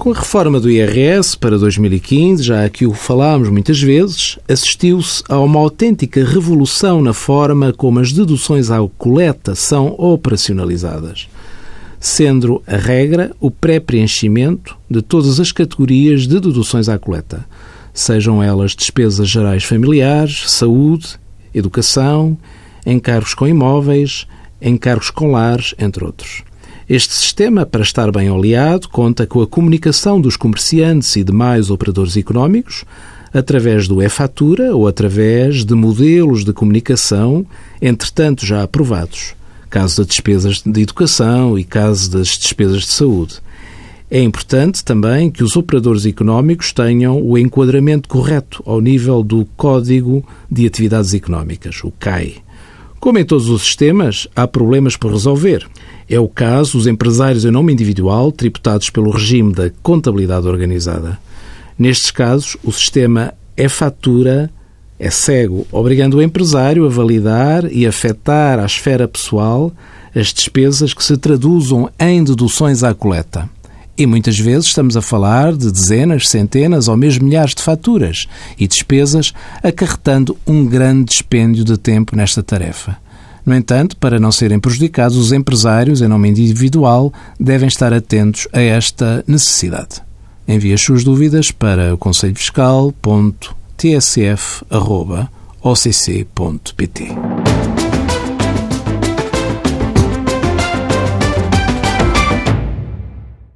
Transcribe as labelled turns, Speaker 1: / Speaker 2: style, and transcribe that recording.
Speaker 1: Com a reforma do IRS para 2015, já aqui o falámos muitas vezes, assistiu-se a uma autêntica revolução na forma como as deduções à coleta são operacionalizadas, sendo a regra o pré-preenchimento de todas as categorias de deduções à coleta, sejam elas despesas gerais familiares, saúde, educação, encargos com imóveis, encargos com lares, entre outros. Este sistema, para estar bem oleado, conta com a comunicação dos comerciantes e demais operadores económicos através do e-fatura ou através de modelos de comunicação, entretanto já aprovados, caso das despesas de educação e caso das despesas de saúde. É importante também que os operadores económicos tenham o enquadramento correto ao nível do Código de Atividades Económicas, o CAI. Como em todos os sistemas, há problemas por resolver. É o caso dos empresários em nome individual tributados pelo regime da contabilidade organizada. Nestes casos, o sistema é fatura, é cego, obrigando o empresário a validar e afetar à esfera pessoal as despesas que se traduzam em deduções à coleta. E muitas vezes estamos a falar de dezenas, centenas ou mesmo milhares de faturas e despesas, acarretando um grande dispêndio de tempo nesta tarefa. No entanto, para não serem prejudicados, os empresários, em nome individual, devem estar atentos a esta necessidade. Envie as suas dúvidas para o conselhofiscal.tsf.occ.pt.